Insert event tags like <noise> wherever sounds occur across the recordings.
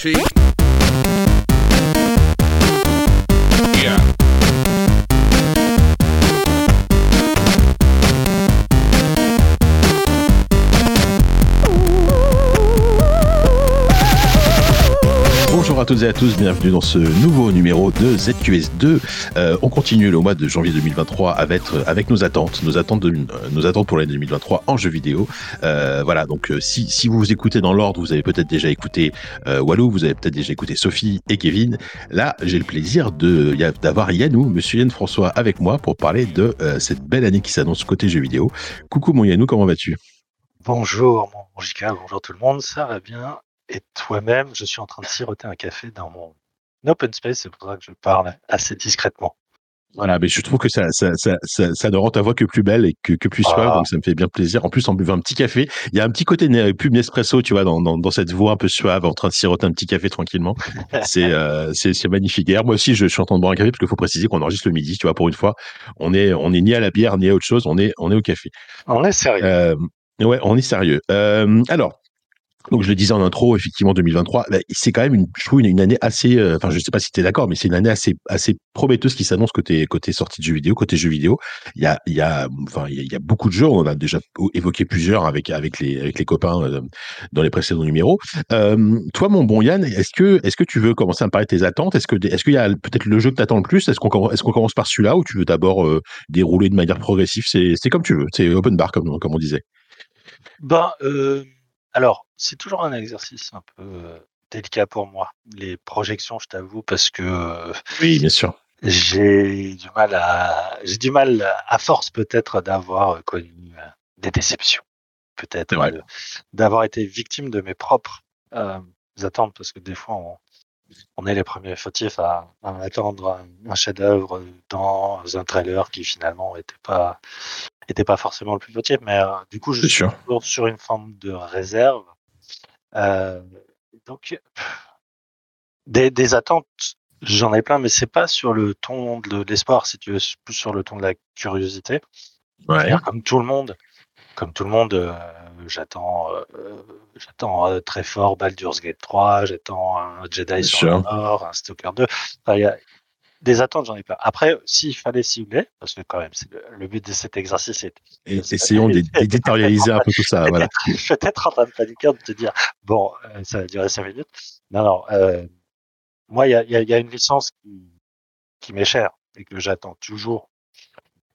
cheek. Tous, bienvenue dans ce nouveau numéro de ZQS2. Euh, on continue le mois de janvier 2023 avec, avec nos attentes, nos attentes, de, euh, nos attentes pour l'année 2023 en jeu vidéo. Euh, voilà, donc si, si vous vous écoutez dans l'ordre, vous avez peut-être déjà écouté euh, Walou, vous avez peut-être déjà écouté Sophie et Kevin. Là, j'ai le plaisir d'avoir Yannou, monsieur Yann François, avec moi pour parler de cette belle année qui s'annonce côté jeu vidéo. Coucou mon Yannou, comment vas-tu? Bonjour mon JK, bonjour tout le monde, ça va bien Et toi-même, je suis en train de siroter un café dans mon open space, c'est pour ça que je parle assez discrètement. Voilà, mais je trouve que ça, ça, ça, ça, ça ne rend ta voix que plus belle et que, que plus suave, Ah. donc ça me fait bien plaisir. En plus, en buvant un petit café, il y a un petit côté pub Nespresso, tu vois, dans, dans, dans cette voix un peu suave, en train de siroter un petit café tranquillement. <laughs> C'est euh, c'est magnifique. D'ailleurs, moi aussi, je, suis en train de boire un café parce qu'il faut préciser qu'on enregistre le midi, tu vois, pour une fois. On est, on est ni à la bière ni à autre chose, on est, on est au café. On est sérieux. Euh, ouais, on est sérieux. Euh, alors, donc je le disais en intro, effectivement, 2023, bah, c'est quand même une, je trouve une, année assez, euh, enfin je sais pas si tu es d'accord, mais c'est une année assez, assez prometteuse qui s'annonce côté côté sortie de jeux vidéo, côté jeux vidéo. Il y a, il y a, enfin il y beaucoup de jeux, on en a déjà évoqué plusieurs avec avec les avec les copains euh, dans les précédents numéros. Euh, toi, mon bon Yann, est-ce que est-ce que tu veux commencer à me parler de tes attentes? Est-ce que est-ce qu'il y a peut-être le jeu que t'attends le plus? Est-ce qu'on est-ce qu'on commence par celui-là ou tu veux d'abord dérouler de manière progressive? C'est c'est comme tu veux, c'est open bar comme comme on disait. Ben, alors, c'est toujours un exercice un peu délicat pour moi, les projections, je t'avoue, parce que Oui, bien sûr. j'ai du mal à, j'ai du mal à force peut-être d'avoir connu des déceptions, peut-être euh, d'avoir été victime de mes propres euh, attentes, parce que des fois on, on est les premiers fautifs à, à attendre un, un chef-d'œuvre dans un trailer qui finalement était pas était pas forcément le plus fautif, mais euh, du coup je suis sûr. toujours sur une forme de réserve. Euh, donc des, des attentes J'en ai plein, mais c'est pas sur le ton de l'espoir, si tu veux, c'est plus sur le ton de la curiosité. Ouais. Comme tout le monde, comme tout le monde, euh, j'attends, euh, j'attends euh, très fort Baldur's Gate 3, j'attends un Jedi Bien sur sûr. le Nord, un Stalker 2. Enfin, il y a des attentes, j'en ai plein. Après, s'il fallait cibler, parce que quand même, le, le but de cet exercice, c'est Et essayons d'é- d'éditorialiser un peu tout ça. <laughs> Voilà. peut-être en train de paniquer, de te dire, bon, euh, ça va durer 5 minutes. Non, non, euh, moi, il y a, il y a- il y a une licence qui, qui m'est chère et que j'attends toujours.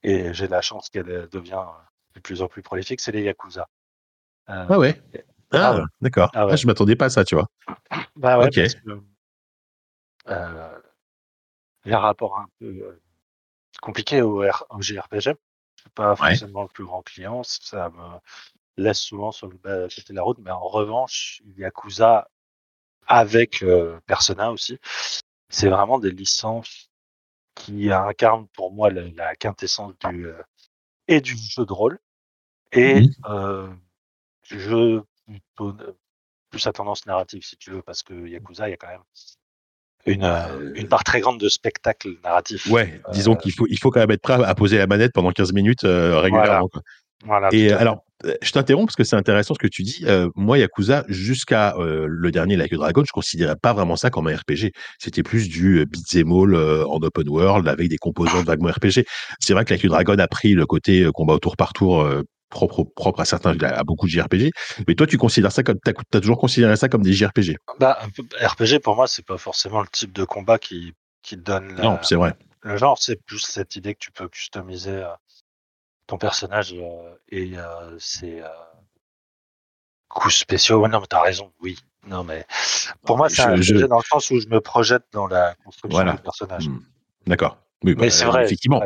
Et j'ai la chance qu'elle euh, devient de plus en plus prolifique, c'est les Yakuza. Euh, Ah ouais. Ah, Ah d'accord. Ah ouais. Ah, je m'attendais pas à ça, tu vois. Bah ouais, Ok. parce que il y a un rapport un peu euh, compliqué au, R- au JRPG. Je suis pas Ouais. forcément le plus grand client, ça me laisse souvent sur le bas côté de la route, mais en revanche, Yakuza avec euh, Persona aussi, c'est vraiment des licences qui incarnent pour moi la, la quintessence du euh, et du jeu de rôle et euh, du jeu plutôt plus à tendance narrative si tu veux parce que Yakuza il y a quand même une, euh, une part très grande de spectacle narratif. Ouais, disons Euh, qu'il faut, il faut quand même être prêt à poser la manette pendant 15 minutes euh, régulièrement. quoi. Voilà. Et euh, alors, euh, je t'interromps parce que c'est intéressant ce que tu dis. Euh, moi, Yakuza, jusqu'à euh, le dernier Like a Dragon, je considérais pas vraiment ça comme un RPG. C'était plus du euh, beat'em all euh, en open world avec des composantes vaguement RPG. C'est vrai que Like a Dragon a pris le côté euh, combat au tour par tour euh, propre, propre à certains, à beaucoup de JRPG. Mais toi, tu considères ça comme, t'as, as toujours considéré ça comme des JRPG. Bah, RPG pour moi c'est pas forcément le type de combat qui qui donne la- Non, c'est vrai. le genre, c'est plus cette idée que tu peux customiser euh, ton personnage euh, et euh, ses euh, coups spéciaux. Ouais, non, mais t'as raison, oui. Non, mais pour moi, c'est un Je- dans le sens où je me projette dans la construction Voilà. du personnage. Hmm. D'accord. Oui, Mais bah, c'est vrai, Effectivement.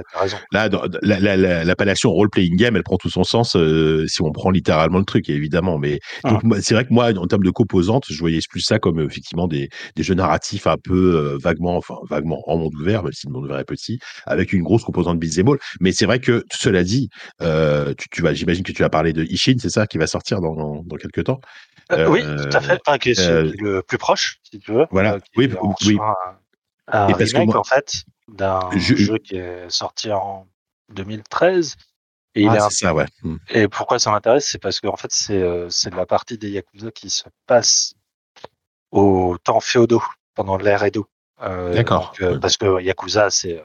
Là, dans- la- la- la- l'appellation role-playing game, elle prend tout son sens euh, si on prend littéralement le truc, évidemment. Mais Ah. c'est vrai que moi, en termes de composantes, je voyais plus ça comme effectivement des, des jeux narratifs un peu euh, vaguement, enfin vaguement en monde ouvert, même si le monde ouvert est petit, avec une grosse composante beat'em all. Mais c'est vrai que cela dit, euh, tu, tu vas, j'imagine que tu vas parler de Ishin, c'est ça, qui va sortir dans, dans, dans quelques temps? Oui, tout à fait. Enfin, qui est le plus proche, si tu veux. Voilà. Oui, oui. soi Un, un Et parce que moi- en fait, d'un Je- jeu qui est sorti en 2013. Et, il Ah, ça, ouais. Hmm. et pourquoi ça m'intéresse C'est parce que en fait, c'est euh, c'est la partie des Yakuza qui se passe aux temps féodaux pendant l'ère Edo. Euh, D'accord. euh. Parce que Yakuza, c'est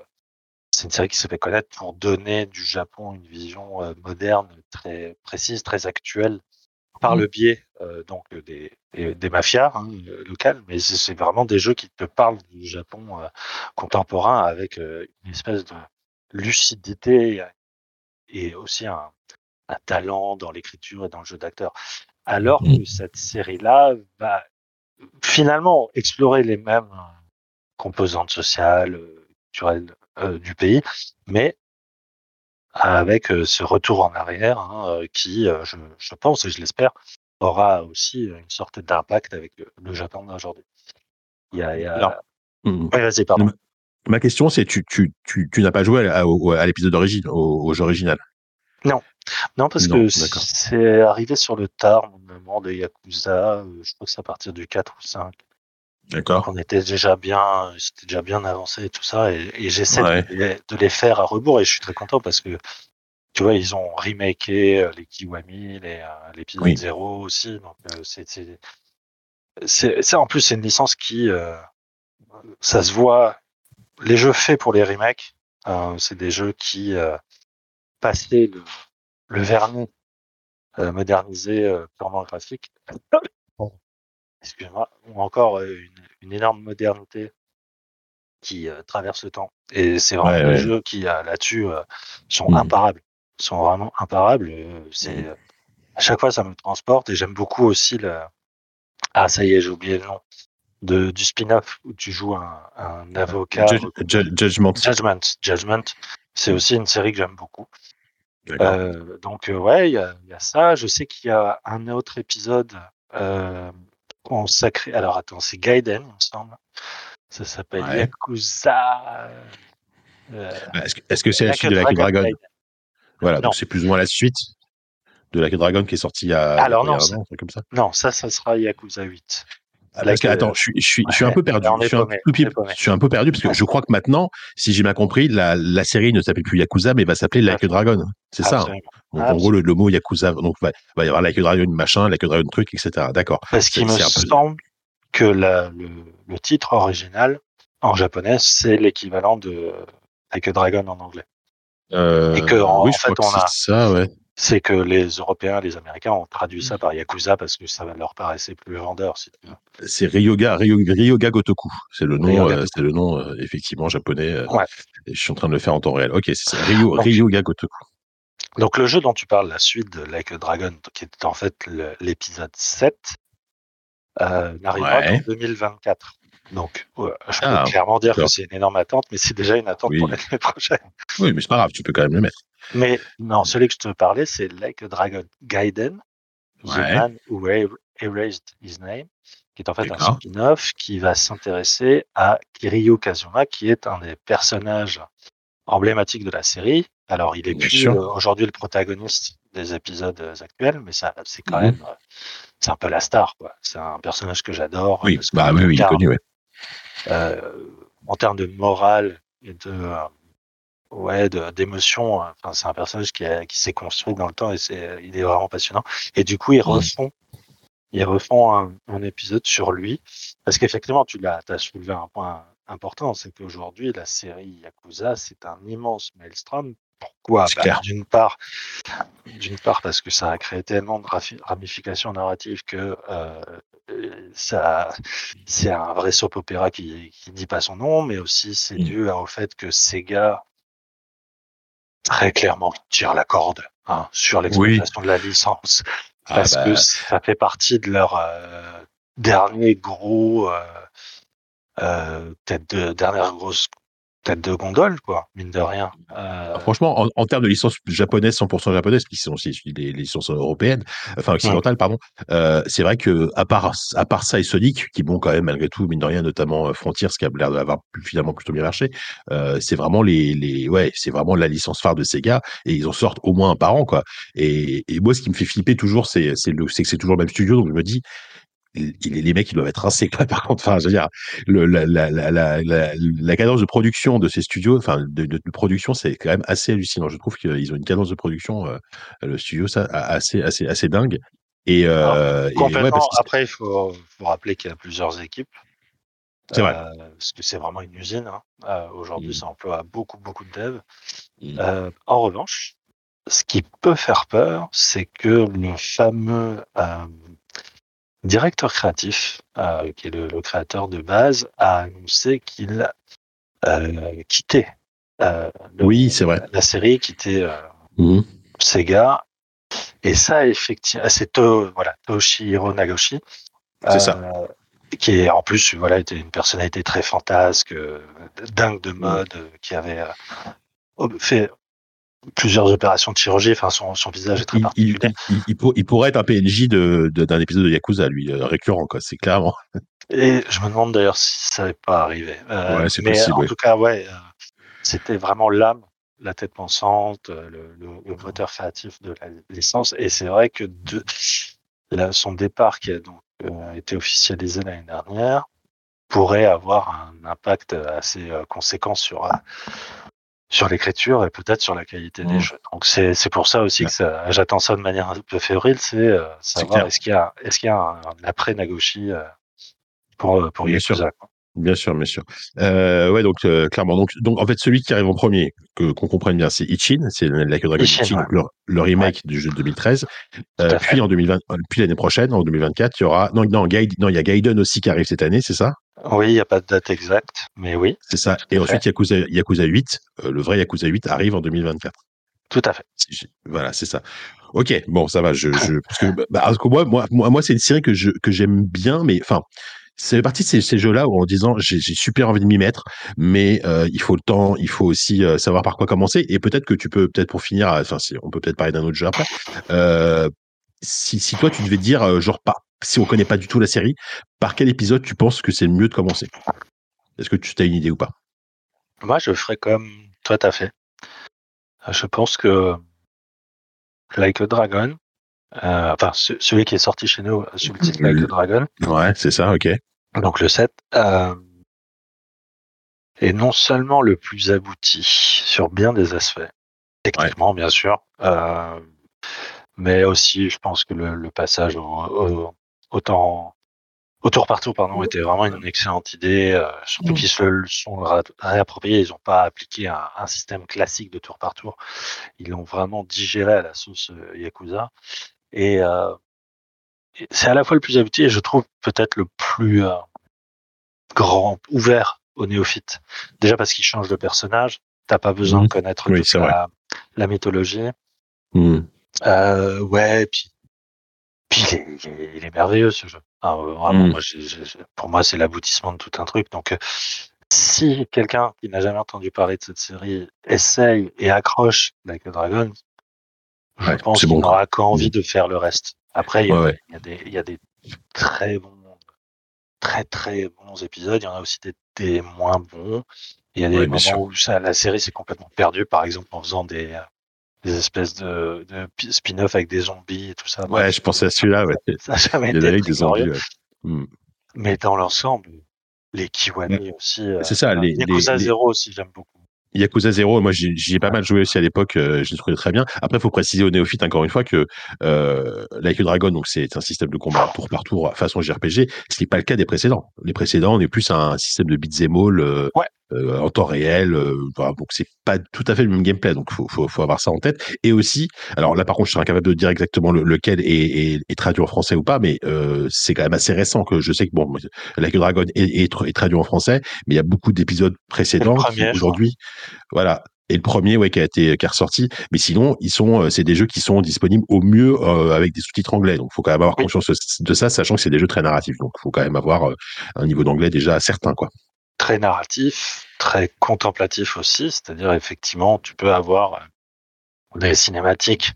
c'est une série qui se fait connaître pour donner du Japon une vision euh, moderne, très précise, très actuelle, par Mhm. le biais euh, donc des, des, des mafias hein, euh, locales. Mais c'est vraiment des jeux qui te parlent du Japon euh, contemporain avec euh, une espèce de lucidité et aussi un, un talent dans l'écriture et dans le jeu d'acteur. Alors Mhm. que cette série-là va finalement explorer les mêmes composantes sociales, culturelles du pays, mais avec ce retour en arrière hein, qui, je, je pense et je l'espère, aura aussi une sorte d'impact avec le, Japon d'aujourd'hui. Il y a, il y a... Alors. Ouais, vas-y, pardon. Ma question, c'est tu, tu, tu, tu n'as pas joué à, au- à l'épisode d'origine, au, au jeu original. Non, parce Non, que d'accord. c'est arrivé sur le tard, au moment de Yakuza, euh, je crois que c'est à partir du 4 ou 5. D'accord. On était déjà bien, c'était déjà bien avancé et tout ça, et, et j'essaie Ouais. de, les, de les faire à rebours, et je suis très content parce que, tu vois, ils ont remaké euh, les Kiwami, les, euh, l'épisode Oui. 0 aussi, donc euh, c'est, c'est, en plus c'est une licence qui, euh, ça se voit, les jeux faits pour les remakes, euh, c'est des jeux qui euh, passaient le, le vernis euh, modernisé euh, purement graphique. Excuse-moi, ou encore une, une énorme modernité qui euh, traverse le temps. Et c'est vraiment des ouais. jeux qui euh, là-dessus euh, sont Mhm. imparables, sont vraiment imparables. C'est euh, à chaque fois ça me transporte et j'aime beaucoup aussi le ah ça y est j'ai oublié le nom de du spin-off où tu joues un, un avocat Ju- Judgment. Judgment Judgment c'est Mhm. aussi une série que j'aime beaucoup euh, donc ouais, il y a, il y a ça. Je sais qu'il y a un autre épisode euh, consacré. Alors attends, c'est Gaiden, il me semble. Ça s'appelle Ouais. Yakuza. euh, Bah, Est-ce que est-ce que c'est la suite de Like a Dragon Gaiden. Voilà, Non. donc c'est plus ou moins la suite de Like a Dragon qui est sortie il y a, Alors non, un c'est- an, un truc comme ça. Non, ça, ça sera Yakuza 8. Ah, parce que, Like, attends, je suis, je suis, je suis un peu perdu. Je suis un, paumé, peu, on est paumé. je suis un peu perdu parce que je crois que maintenant, si j'ai bien compris, la, la série ne s'appelle plus Yakuza, mais va s'appeler Like a Dragon. C'est ça. hein. Donc, en gros, le, le mot Yakuza, donc va, va y avoir Like a Dragon machin, Like a Dragon truc, etc. D'accord. Parce qu'il me peu- semble que la- le, le titre original en japonais, c'est l'équivalent de Like a Dragon en anglais. Euh, Et que, en- oui, en je fait, crois que on a- c'est ça, ouais. C'est que les Européens, les Américains ont traduit ça par Yakuza parce que ça leur paraissait plus vendeur. Si. C'est Ryoga, Ryo- Ryoga Gotoku. C'est le nom, Ryoga euh, c'est le nom euh, effectivement japonais. euh, Ouais. je suis en train de le faire en temps réel. Ok, c'est ça. Ryo, Donc- Ryoga Gotoku. Donc le jeu dont tu parles, la suite de Like a Dragon, qui est en fait l'épisode 7, euh, n'arrivera Ouais. qu'en 2024. Donc ouais, je peux Ah, clairement dire que c'est une énorme attente, mais c'est déjà une attente Oui. pour l'année prochaine. Oui, mais c'est pas grave, tu peux quand même le mettre. Mais non, celui que je te parlais, c'est Like a Dragon Gaiden, The Ouais. Man Who Era- Erased His Name, qui est en fait un spin-off qui va s'intéresser à Kiryu Kazuma, qui est un des personnages emblématiques de la série. Alors, il est Bien plus euh, aujourd'hui le protagoniste des épisodes euh, actuels, mais ça, c'est quand Mhm. même, euh, c'est un peu la star, quoi. C'est un personnage que j'adore. Oui, bah oui, oui, il est connu, ouais. euh, en termes de morale et de ouais d'émotion euh, enfin c'est un personnage qui, a- qui s'est construit dans le temps et c'est il est vraiment passionnant. Et du coup ils Mhm. refont ils refont un, un épisode sur lui. Parce qu'effectivement tu l'as as soulevé un point important c'est qu'aujourd'hui la série Yakuza c'est un immense maelstrom. Pourquoi? Bah, d'une part d'une part parce que ça a créé tellement de ramifications narratives que euh, euh, ça c'est un vrai soap opéra qui qui dit pas son nom, mais aussi c'est Mm. dû au fait que Sega très clairement tire la corde hein, sur l'exploitation de la licence. Ah, parce bah, que ça fait partie de leur euh, dernier gros euh, euh, tête de dernière grosse tête de gondole quoi mine de rien Euh, Franchement, en, en termes de licence japonaise, 100% japonaise, qui sont aussi les, licences européennes, enfin occidentales, pardon, euh, c'est vrai que à part à part ça et Sonic, qui bon quand même malgré tout, mine de rien, notamment euh, Frontiers, qui a l'air d'avoir finalement plutôt bien marché, euh, c'est vraiment les, les ouais, c'est vraiment la licence phare de Sega et ils en sortent au moins un par an quoi. Et, et moi, ce qui me fait flipper toujours, c'est que c'est toujours le même studio, donc je me dis il, les mecs, ils doivent être rincés, quoi, <laughs> par contre. Enfin, je veux dire, le, la, la, la, la, la, la cadence de production de ces studios, enfin, de, de, de production, c'est quand même assez hallucinant. Je trouve qu'ils ont une cadence de production, euh, le studio, ça, assez, assez, assez dingue. Et, euh, et ouais, Complètement. parce que Après, il faut, faut rappeler qu'il y a plusieurs équipes. C'est vrai. Euh, parce que c'est vraiment une usine. hein. Euh, Aujourd'hui, Mm. ça emploie beaucoup, beaucoup de devs. Mm. En revanche, ce qui peut faire peur, c'est que le fameux directeur créatif, euh, qui est le, le créateur de base, a annoncé qu'il euh, quittait euh, le- oui, c'est vrai. la série, quittait Mhm. Sega. Et ça, effectivement, c'est To- voilà, Toshihiro Nagoshi. C'est ça. Qui est en plus, voilà, était une personnalité très fantasque, euh, dingue de mode, euh, qui avait euh, fait plusieurs opérations de chirurgie. Enfin, son, son visage est très Il, il, particulier. il, il pour- il pourrait être un PNJ de, de- d'un épisode de Yakuza, lui, euh, récurrent, quoi. C'est clairement. Et je me demande d'ailleurs si ça n'est pas arrivé. Euh, Ouais, mais possible, en ouais. tout cas, ouais, euh, c'était vraiment l'âme, la tête pensante, le, le- le moteur créatif de la licence. Et c'est vrai que de, là, son départ, qui a donc euh, été officialisé l'année dernière, pourrait avoir un impact assez conséquent sur, sur l'écriture et peut-être sur la qualité des Mm. jeux. Donc c'est c'est pour ça aussi Ouais. que ça- j'attends ça de manière un peu fébrile, c'est euh, savoir est-ce qu'il y a, est-ce qu'il y a un, un après Nagoshi euh, pour, euh, pour Bien Yakuza. quoi. Bien sûr, bien sûr. Euh, ouais, donc clairement. Donc, donc en fait, celui qui arrive en premier, que qu'on comprenne bien, c'est Ichin, c'est Like a Dragon Ichin, Ichin, ouais. donc le, le remake du jeu de 2013. Euh, à puis en 2020, euh, puis l'année prochaine, en 2024, il y aura non non Gaiden, non il y a Gaiden aussi qui arrive cette année, c'est ça, Oui, il n'y a pas de date exacte, mais oui, c'est ça. Et ensuite Yakuza Yakuza 8, euh, le vrai Yakuza 8 arrive en 2024. tout à fait. Voilà, c'est ça. Ok, bon, ça va. Je, je parce que, bah, parce que moi, moi, moi, c'est une série que je que j'aime bien, mais enfin, c'est partie de ces, ces jeux-là où en disant j'ai super envie de m'y mettre, mais euh, il faut le temps, il faut aussi euh, savoir par quoi commencer. Et peut-être que tu peux, peut-être pour finir, enfin, si, on peut peut-être parler d'un autre jeu après. Euh, si, si toi tu devais dire, genre pas, si on connaît pas du tout la série, par quel épisode tu penses que c'est le mieux de commencer? Est-ce que tu as une idée ou pas? Moi, je ferais comme toi, t'as fait. Euh, Je pense que Like a Dragon, euh, enfin, ce- celui qui est sorti chez nous euh, sous le titre Like a Dragon, Ouais, c'est ça. Ok. donc le 7, euh, est non seulement le plus abouti sur bien des aspects, techniquement, bien sûr, euh, mais aussi, je pense que le, le passage au, au, au temps- au tour par tour, pardon, était vraiment une excellente idée, euh, surtout qu'ils se le sont réappropriés, ils n'ont pas appliqué un, un système classique de tour par tour, ils l'ont vraiment digéré à la sauce euh, Yakuza, et, euh, et c'est à la fois le plus abouti et je trouve peut-être le plus euh, grand, ouvert aux néophytes. Déjà parce qu'il change de personnage, t'as pas besoin de connaître Oui, toute c'est la, la mythologie. Euh, ouais, puis, puis il, est, il est- il est merveilleux ce jeu. Ah, euh, vraiment, Mm. moi, j'ai- j'ai- pour moi, c'est l'aboutissement de tout un truc. Donc, euh, si quelqu'un qui n'a jamais entendu parler de cette série essaye et accroche Like a Dragon, je Ouais, pense qu'il bon, n'aura qu'envie de faire le reste. Après, il y, a, Ouais, ouais. il y a des, il y a des très bons, très très bons épisodes. Il y en a aussi des, des moins bons. Il y a des Ouais, moments où ça, la série s'est complètement perdue, par exemple en faisant des, euh, des espèces de, de pi- spin-off avec des zombies et tout ça. Ouais, je pensais à celui-là. Ouais. Ça n'a jamais Il y en été avait avec très des zombies. ouais. Hmm. Mais dans l'ensemble, les Kiwami aussi. euh, C'est ça, les- Yakuza les- les- Zero aussi, j'aime beaucoup. Yakuza 0, moi j'y ai pas mal joué aussi à l'époque, euh, je l'ai trouvé très bien. Après, il faut préciser aux néophytes encore une fois que euh, Like a Dragon, donc c'est un système de combat tour par tour façon JRPG, ce qui n'est pas le cas des précédents. Les précédents, on est plus un système de beat'em all euh, Ouais. euh, en temps réel, euh, voilà, donc c'est pas tout à fait le même gameplay, donc faut, faut, faut avoir ça en tête. Et aussi, alors là par contre, je serais incapable de dire exactement le- lequel est, est, est traduit en français ou pas, mais euh, c'est quand même assez récent que je sais que bon, Like a Dragon est, est, tra- est traduit en français, mais il y a beaucoup d'épisodes précédents qui aujourd'hui voilà. Et le premier, ouais, qui a été qui ressorti. Mais sinon, ils sont, euh, c'est des jeux qui sont disponibles au mieux euh, avec des sous-titres anglais. Donc, faut quand même avoir conscience de ça, sachant que c'est des jeux très narratifs. Donc, faut quand même avoir euh, un niveau d'anglais déjà certain, quoi. Très narratif, très contemplatif aussi. C'est-à-dire, effectivement, tu peux avoir des cinématiques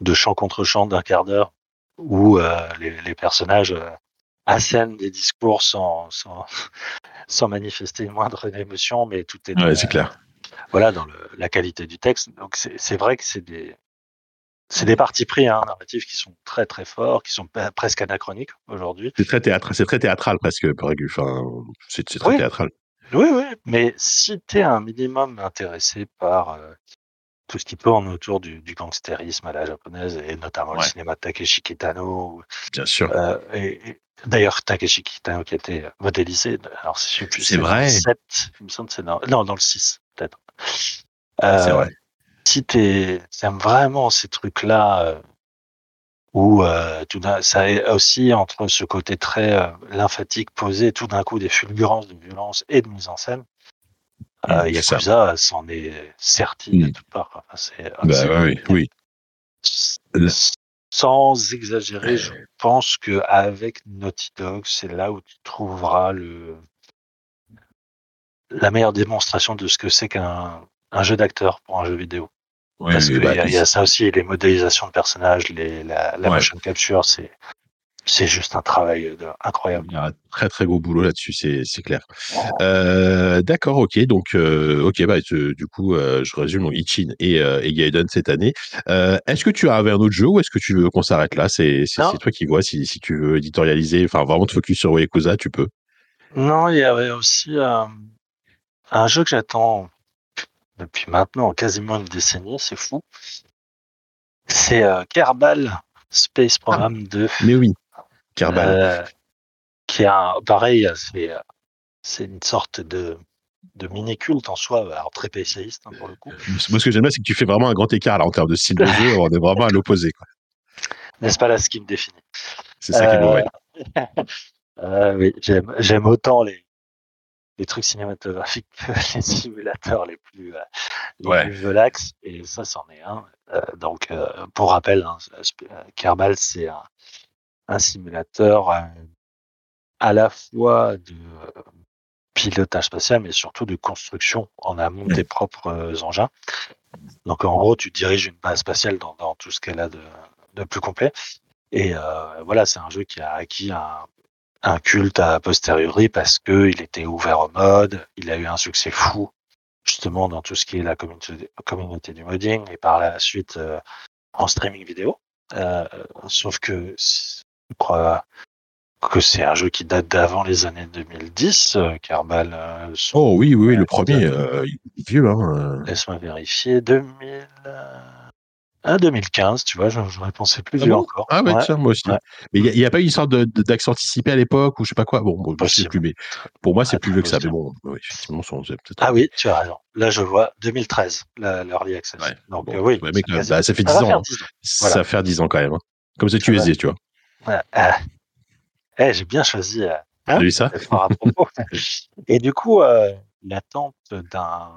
de champ contre champ d'un quart d'heure où euh, les, les personnages euh, assènent des discours sans, sans, <laughs> sans manifester une moindre émotion, mais tout est, Ouais, c'est clair. voilà, dans le, la qualité du texte. Donc c'est vrai que c'est des c'est des partis pris hein, narratifs qui sont très très forts, qui sont presque anachroniques aujourd'hui. C'est très théâtre, c'est très théâtral presque. Enfin, c'est c'est très Oui. théâtral. Oui, oui. Mais si tu es un minimum intéressé par euh, tout ce qui tourne autour du, du gangstérisme à la japonaise et notamment le cinéma de Takeshi Kitano. Bien sûr. Euh, et, et D'ailleurs, Takeshi Kitano qui a été modélisé, alors je sais plus, C'est dans vrai. le 7, il me semble c'est dans, non, dans le 6, peut-être. c'est Euh, vrai. si t'es- t'aimes vraiment ces trucs-là, euh, où euh, tout ça est aussi entre ce côté très lymphatique posé, tout d'un coup des fulgurances de violence et de mise en scène, euh. Yakuza s'en est serti de Mm. toutes parts. Enfin, c'est, Bah, oui, oui. Sans exagérer, je pense que avec Naughty Dog, c'est là où tu trouveras le la meilleure démonstration de ce que c'est qu'un un jeu d'acteur pour un jeu vidéo. Ouais, Parce oui, qu'il bah, y, y a ça aussi, les modélisations de personnages, les, la, la Ouais. motion capture, c'est c'est juste un travail de- incroyable. Il y a un très très gros boulot là-dessus, c'est clair. Euh, D'accord, ok. Donc, euh, ok, bah, du coup, euh, je résume donc Ichin et, euh, et Gaiden cette année. Euh, est-ce que tu avais un autre jeu ou est-ce que tu veux qu'on s'arrête là? C'est toi qui vois. Si, si tu veux éditorialiser, enfin vraiment te focus sur Yakuza, tu peux. Non, il y avait aussi euh, un jeu que j'attends depuis maintenant quasiment une décennie, c'est fou. C'est euh, Kerbal Space Program 2. Mais oui, Kerbal. Euh, qui a un- pareil, c'est euh, c'est une sorte de de mini culte en soi, alors très PCiste hein, pour le coup. Moi, ce que j'aime bien, c'est que tu fais vraiment un grand écart là en termes de style de jeu. <laughs> On est vraiment à l'opposé. quoi. N'est-ce pas là ce qui me définit C'est ça qui est. Euh. <laughs> Euh, oui, j'aime j'aime autant les les trucs cinématographiques que <laughs> les simulateurs les plus euh, les Ouais. plus relax et ça c'en est un. Euh, donc euh, pour rappel, hein, euh, Kerbal c'est un, un simulateur euh, à la fois de euh, pilotage spatial mais surtout de construction en amont de tes propres euh, engins. Donc en gros, tu diriges une base spatiale dans, dans tout ce qu'elle a de, de plus complet. Et euh, voilà, c'est un jeu qui a acquis un, un culte a posteriori parce que il était ouvert au mode, il a eu un succès fou justement dans tout ce qui est la communauté, communauté du modding et par la suite euh, en streaming vidéo. Euh, sauf que je crois que c'est un jeu qui date d'avant les années 2010, euh, Kerbal. euh, son- Oh oui, oui, oui, le premier, euh, il est vieux. Hein. euh. Laisse-moi vérifier. 2000, euh, ah, 2015, tu vois, j'aurais pensé plus Ah vieux bon? encore. Ah ouais, tiens, moi aussi. ouais. Mais il n'y a, pas eu une sorte d'accent anticipé à l'époque ou je sais pas quoi? Bon, bon je sais plus, mais pour moi, c'est Ah, plus vieux que ça. Mais bon, oui, effectivement, peut-être. Ah oui, tu as raison. Là, je vois 2013, la- l'early access. Ouais. Donc, Bon, euh, oui, ouais, mec, ça, bah, ça fait ça 10 va ans. faire hein. 10 ans. Ça Voilà. faire 10 ans quand même. hein. Comme ça, tu tu vois. Ouais, euh, eh, j'ai bien choisi. euh, hein, ça? fort à <laughs> propos. Et du coup, euh, l'attente d'un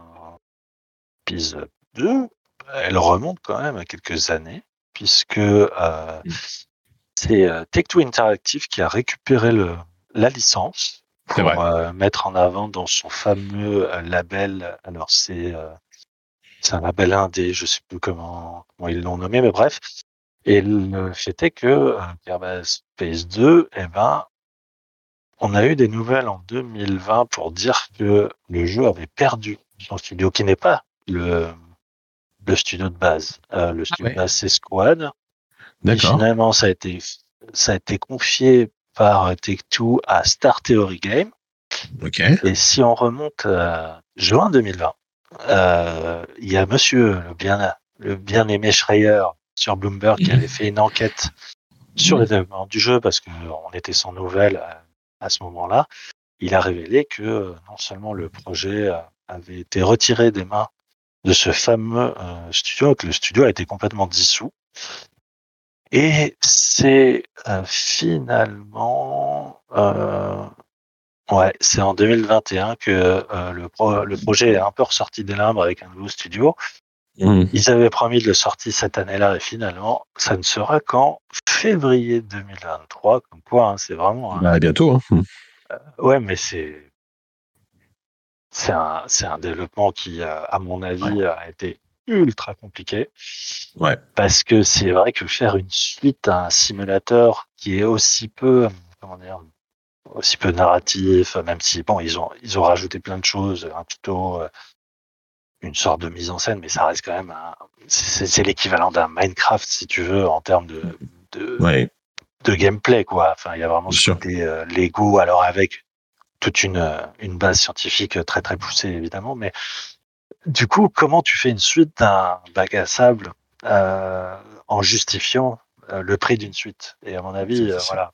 épisode 2, elle remonte quand même à quelques années, puisque euh, Mm. c'est euh, Take-Two Interactive qui a récupéré le, la licence pour euh, mettre en avant dans son fameux euh, label. Alors, c'est euh, c'est un label indé, je sais plus comment, comment ils l'ont nommé, mais bref. Et le fait est que euh, Kerbal Space 2, eh ben, on a eu des nouvelles en 2020 pour dire que le jeu avait perdu son studio, qui n'est pas le, le studio de base. Euh, le studio ouais. de base, c'est Squad. Et D'accord. finalement, ça a été, ça a été confié par Take-Two à Star Theory Game. Ok. Et si on remonte à juin 2020, euh, il y a monsieur le bien, le bien aimé Schreier sur Bloomberg qui avait fait une enquête sur les développements du jeu parce qu'on était sans nouvelles à, à ce moment-là. Il a révélé que euh, non seulement le projet euh, avait été retiré des mains de ce fameux euh, studio, que le studio a été complètement dissous. Et c'est euh, finalement, euh, ouais, c'est en 2021 que euh, le, pro- le projet est un peu ressorti des limbres avec un nouveau studio. Mhm. Ils avaient promis de le sortir cette année-là et finalement, ça ne sera qu'en février 2023. Comme quoi, hein, c'est vraiment. Bah, à bientôt. Hein. Ouais, mais c'est c'est un c'est un développement qui, euh, à mon avis, a été ultra compliqué Ouais. parce que c'est vrai que faire une suite à un simulateur qui est aussi peu comment dire aussi peu narratif, même si bon ils ont ils ont rajouté plein de choses, un tuto, euh, une sorte de mise en scène, mais ça reste quand même un c'est l'équivalent d'un Minecraft si tu veux en termes de de, Ouais. de gameplay quoi. Enfin, il y a vraiment ce côté euh, Lego, alors avec toute une euh, une base scientifique très très poussée évidemment, mais du coup, comment tu fais une suite d'un bac à sable euh, en justifiant euh, le prix d'une suite? Et à mon avis, euh, voilà.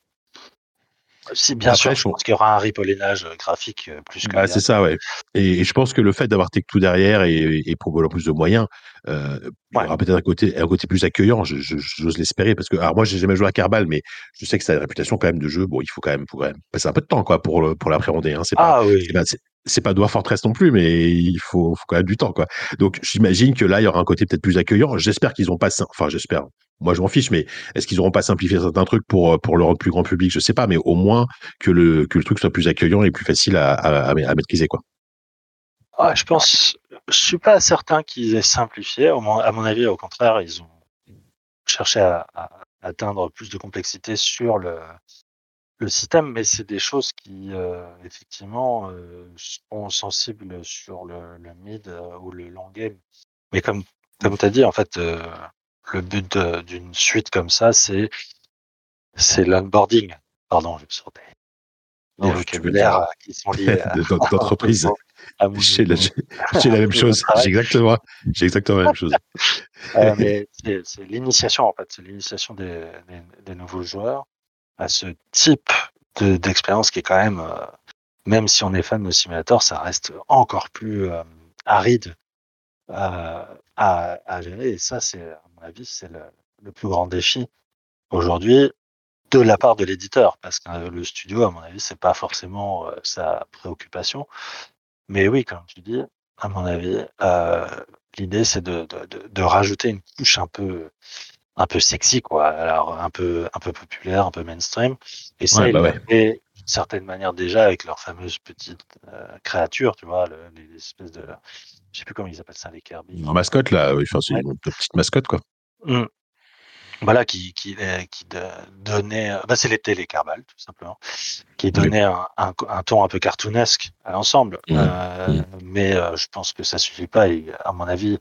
Si bien Après, sûr, je pense- qu'il y aura un ripollinage graphique euh, plus que. Bah, c'est ça, ouais. Et, et je pense que le fait d'avoir Tech tout derrière et, et probablement plus de moyens, euh, il y aura peut-être un côté, un côté plus accueillant. J'ose l'espérer parce que, alors moi, j'ai jamais joué à Kerbal, mais je sais que ça a une réputation quand même de jeu. Bon, il faut quand même, faut quand même passer un peu de temps, quoi, pour pour l'appréhender. Hein. C'est Ah oui. pas, c'est pas Dwarf Fortress non plus, mais il faut, faut quand même du temps, quoi. Donc, j'imagine que là, il y aura un côté peut-être plus accueillant. J'espère qu'ils ont pas, enfin, j'espère. Moi, je m'en fiche, mais est-ce qu'ils auront pas simplifié certains trucs pour, pour le rendre plus grand public? Je sais pas, mais au moins que le, que le truc soit plus accueillant et plus facile à, à, maîtriser, quoi. Ah, je pense, je suis pas certain qu'ils aient simplifié. À mon avis, au contraire, ils ont cherché à atteindre plus de complexité sur le, le système, mais c'est des choses qui, euh, effectivement, euh, sont sensibles sur le, le mid euh, ou le long game. Mais comme, comme tu as dit, en fait, le but d'une suite comme ça, c'est c'est l'onboarding. Pardon, je me sur des, des vocabulaires qui sont liés <laughs> à, <laughs> mon J'ai la, même <laughs> chose. J'ai exactement, la même chose. Mais c'est c'est l'initiation en fait, c'est l'initiation des, des, des nouveaux joueurs à ce type de- d'expérience qui est quand même, euh, même si on est fan de simulator, ça reste encore plus euh, aride à, à, gérer. Et ça, c'est à mon avis, c'est le, plus grand défi aujourd'hui de la part de l'éditeur, parce que euh, le studio, à mon avis, c'est pas forcément euh, sa préoccupation. Mais oui, comme tu dis, à mon avis, euh, l'idée c'est de, de, de rajouter une couche un peu un peu sexy quoi alors un peu un peu populaire un peu mainstream et ça Ouais, bah ouais. certaine manière déjà avec leurs fameuses petites euh, créatures tu vois le- les espèces de je sais plus comment ils appellent ça les Kirby En mascotte, là, oui, enfin, c'est Ouais. une petite mascotte, quoi. Mm. voilà qui qui euh, qui de- donnait euh, bah c'est les télécarbales tout simplement qui donnait un, un, un ton un peu cartoonesque à l'ensemble Mhm. Euh, mais euh, je pense que ça suffit pas et à mon avis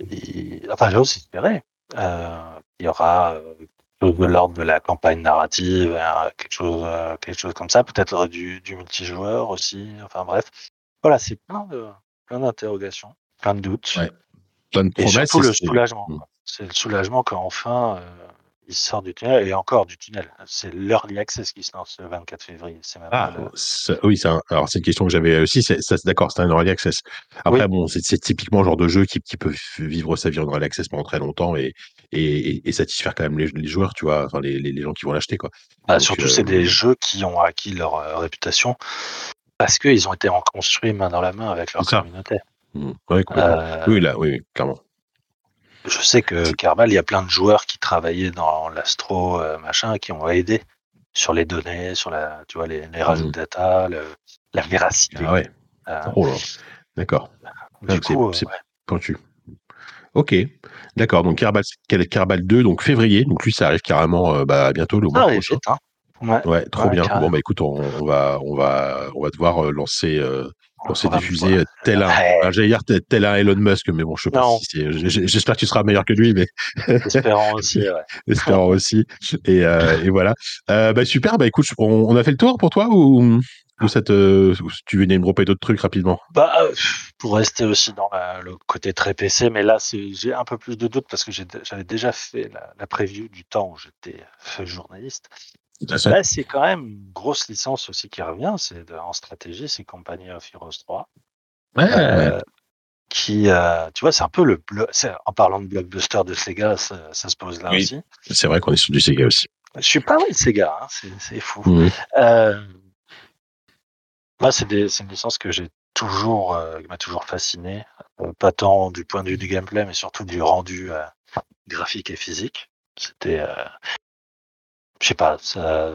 il- enfin j'ose espérer il y aura euh, de l'ordre de la campagne narrative euh, quelque chose euh, quelque chose comme ça peut-être du, du multijoueur aussi enfin bref voilà c'est plein de plein d'interrogations plein de doutes Ouais. Plein de et promesses. surtout et le c'est- soulagement. Mm. quoi. C'est le soulagement quand enfin euh, il sort du tunnel et encore du tunnel. C'est l'early access qui se lance le 24 février. Même Ah, le- ça- oui, un- alors c'est une question que j'avais aussi. C'est, d'accord, c'est un early access. Après, Oui. bon, c'est, typiquement le genre de jeu qui, qui peut vivre sa vie en early access pendant très longtemps et, et, et- et satisfaire quand même les, les joueurs, tu vois, enfin les, les, les gens qui vont l'acheter, quoi. Bah, Donc, surtout, euh, c'est des jeux qui ont acquis leur euh, réputation parce qu'ils ont été en construits main dans la main avec leur communauté. Mm. Ouais, complètement. Euh, Oui, là, oui, clairement. Je sais que Kerbal, il y a plein de joueurs qui travaillaient dans l'astro euh, machin, qui ont aidé sur les données, sur la, tu vois, les, les rajouts Mhm. de data, le- la véracité. Ah ouais. Euh, Oh là. D'accord. c'est-. Pointu. Ok, d'accord. Donc Kerbal, Kerbal 2, donc février. Donc lui, ça arrive carrément euh, bah, bientôt le mois arrive prochain. vite, hein. Ouais. Ouais, trop Ouais, bien. carrément. Bon bah écoute, on, on va, on va, on va devoir lancer, euh, lancer On des fusées voir. euh, tel un, Ouais. j'allais dire tel, un Elon Musk, mais bon, je sais pas Non. si J'espère que tu seras meilleur que lui, mais <laughs> Espérant <laughs> aussi, ouais. espérons aussi. Et, euh, et voilà. Euh, bah super. Bah écoute, on, on a fait le tour pour toi ou, ou ça te, ou tu venais me dropper d'autres trucs rapidement? Bah, pour rester aussi dans la- le côté très PC, mais là, j'ai un peu plus de doutes parce que j'avais déjà fait la, la preview du temps où j'étais journaliste. Là, c'est quand même une grosse licence aussi qui revient. C'est en stratégie, c'est Company of Heroes 3. Ouais. Euh, qui, euh, tu vois, c'est un peu le. en parlant de blockbuster de Sega, ça, ça se pose là Oui. aussi. C'est vrai qu'on est sur du Sega aussi. Je suis pas vrai de Sega, hein, c'est, fou. Euh, moi, c'est, une licence que j'ai toujours, qui m'a toujours fasciné. Pas tant du point de vue du gameplay, mais surtout du rendu graphique et physique. C'était, je sais pas, ça,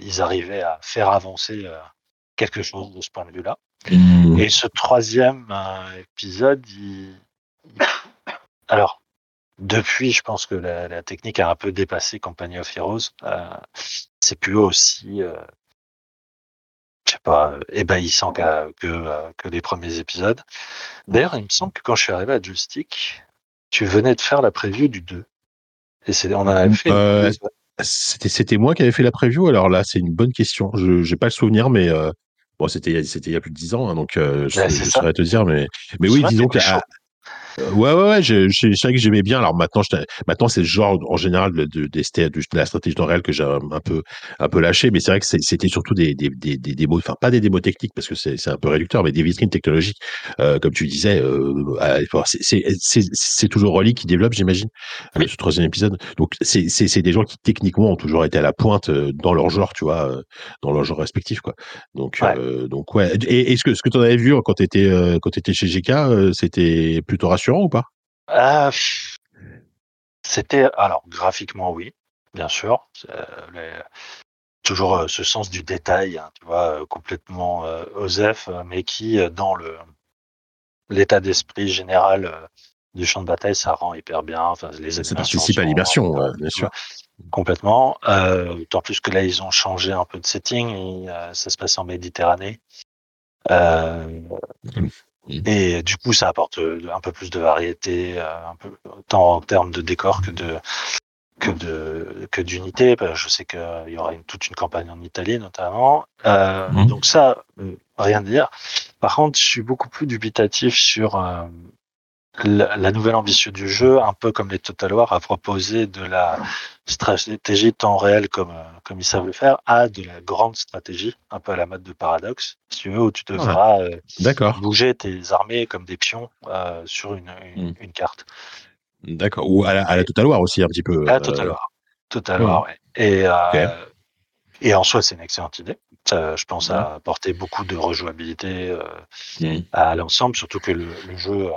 ils, arrivaient à faire avancer euh, quelque chose de ce point de vue-là. Mhm. Et ce troisième euh, épisode, il... alors depuis, je pense que la, la technique a un peu dépassé Company of Heroes. Euh, c'est plus aussi, euh, je sais pas, ébahissant que, que les premiers épisodes. D'ailleurs, il me semble que quand je suis arrivé à Joystick, tu venais de faire la preview du 2. Et c'est, on avait fait. Euh. C'était, c'était moi qui avais fait la preview. Alors là, c'est une bonne question. Je n'ai pas le souvenir, mais euh, Bon, c'était c'était il y a plus de 10 ans, hein, donc euh, je, Ouais, saurais te dire, mais mais Je oui, disons que à- euh, ouais ouais ouais, je, je, c'est vrai que j'aimais bien. Alors maintenant, je, maintenant c'est le genre en général de, de, stats- de la stratégie réel que j'ai un peu un peu lâché, mais c'est vrai que c'était surtout des des des, des démos, enfin pas des démos techniques parce que c'est un peu réducteur, mais des vitrines technologiques, euh, comme tu disais. Euh, c'est toujours Rolly qui développe, j'imagine, euh, Oui. ce troisième épisode. Donc c'est des gens qui techniquement ont toujours été à la pointe dans leur genre, tu vois, dans leur genre respectif, quoi. Donc Ouais. euh, donc ouais. Et est-ce que ce que tu en avais vu quand tu étais quand t'étais chez GK, c'était plutôt rassurant ou pas? Ah, C'était alors graphiquement oui, bien sûr. Euh, les- toujours euh, ce sens du détail, hein, tu vois, euh, complètement osef, mais qui dans le l'état d'esprit général du champ de bataille, ça rend hyper bien. Enfin, les Ça participe à l'immersion, bien sûr. Complètement. Euh, D'autant plus que là, ils ont changé un peu de setting. et, euh, ça se passe en Méditerranée. Euh, Mm. et du coup, ça apporte euh, un peu plus de variété, euh, un peu, tant en termes de décor que de que de que d'unité. Que Je sais qu'il y aura une, toute une campagne en Italie notamment. Euh, Mhm. Donc ça, euh, rien à dire. Par contre, je suis beaucoup plus dubitatif sur euh, la, la nouvelle ambition du jeu, un peu comme les Total War, à proposer de la stratégie temps réel comme, euh, comme ils savent le faire, à de la grande stratégie, un peu à la mode de Paradox, si tu veux, où tu devras euh, D'accord, bouger tes armées comme des pions euh, sur une, une, une carte. d'accord. Ou à la, à la Total War aussi un petit peu. Ah, euh, Total War. Total ouais. War, ouais. Et, euh, en soi, c'est une excellente idée. Ça, je pense à apporter beaucoup de rejouabilité euh, Mm. à l'ensemble, surtout que le, le jeu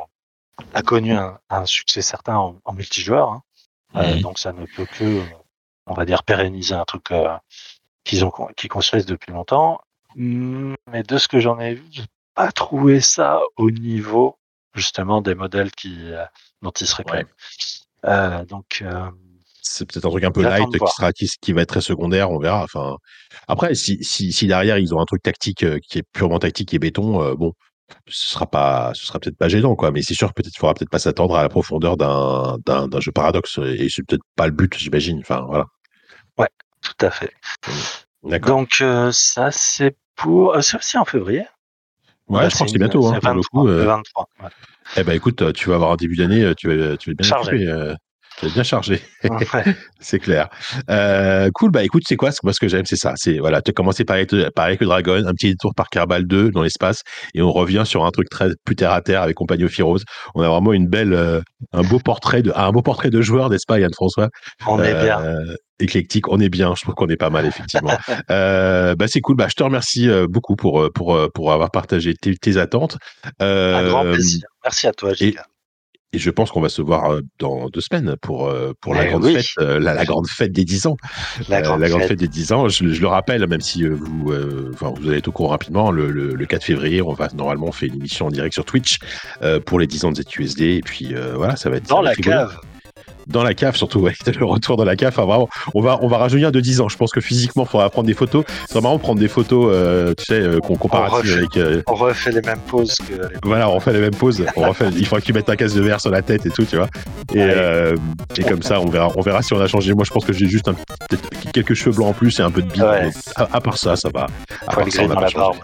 a connu un, un succès certain en, en multijoueur. hein. Euh, donc ça ne peut que, on va dire, pérenniser un truc euh, qu'ils ont qu'ils construisent depuis longtemps. Mm, Mais de ce que j'en ai vu, j'ai pas trouvé ça au niveau justement des modèles qui euh, dont ils se réclament. Euh, donc euh, c'est peut-être un truc un peu light qui sera qui, qui va être très secondaire, on verra. Enfin, après, si, si, si derrière ils ont un truc tactique qui est purement tactique et béton, euh, bon, ce sera pas, ce sera peut-être pas gênant, quoi. Mais c'est sûr, peut-être, faudra peut-être pas s'attendre à la profondeur d'un, d'un, d'un jeu paradoxe, et c'est peut-être pas le but, j'imagine. Enfin, voilà. tout à fait. D'accord. Donc euh, ça c'est pour, euh, c'est aussi en février. Ouais, Bah, je crois que c'est bientôt, hein, c'est pour le 23, coup. euh. le 23. ouais. Eh ben, écoute, tu vas avoir un début d'année, euh, tu vas, tu vas bien Chargé. occupé, bien chargé. Ouais. <laughs> C'est clair. Euh, cool. Bah écoute, c'est quoi? Moi, ce que j'aime, c'est ça. C'est voilà, tu as commencé par avec, par avec le Dragon, un petit tour par Kerbal 2 dans l'espace, et on revient sur un truc très plus terre à terre avec Compagnie of Heroes. On a vraiment une belle, euh, un beau portrait de, un beau portrait de joueur, n'est-ce pas, Yann François On est bien. Euh, Éclectique, on est bien. Je trouve qu'on est pas mal effectivement. <laughs> euh, bah c'est cool. Bah je te remercie beaucoup pour pour pour avoir partagé tes, tes attentes. Euh, Un grand plaisir. Merci à toi, Giga. Et je pense qu'on va se voir euh, dans deux semaines pour euh, pour la Eh grande oui. fête, euh, la, la grande fête des 10 ans. La grande la grande fête. fête des 10 ans, je, je le rappelle, même si vous, euh, enfin, vous allez être au courant rapidement, le, le, le 4 février, on va normalement fait une émission en direct sur Twitch euh, pour les 10 ans de ZUSD. Et puis euh, voilà, ça va être Dans la rigolo. cave. Dans la cave surtout, ouais, <laughs> le retour dans la cave. Enfin, vraiment, on va, on va rajeunir de 10 ans. Je pense que physiquement, il faudra prendre des photos. C'est marrant prendre des photos, euh, tu sais, euh, qu'on comparative refait. avec. euh, On refait les mêmes poses que voilà, on refait les mêmes poses. On refait, il faudra que tu mettes ta casse de verre sur la tête et tout, tu vois. Et, comme ça, on verra, on verra si on a changé. Moi, je pense que j'ai juste un, quelques cheveux blancs en plus et un peu de bide. Ouais. À, à part ça, ça va. À part ça, on pas changé. barbe.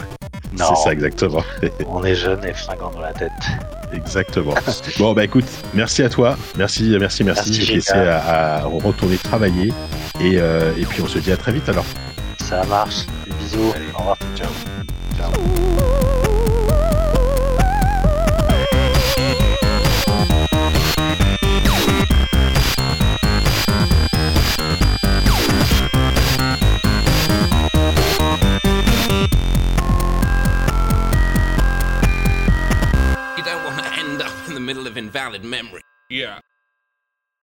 C'est ça, exactement. <laughs> on est jeune et fringant dans la tête. exactement. Bon, bah écoute, merci à toi. Merci, merci, merci. Merci, Je vais laisser à, à retourner travailler. Et, euh, et puis, on se dit à très vite alors. Ça marche. Bisous. Allez. Au revoir. Ciao. Ciao. Of invalid memory. Yeah.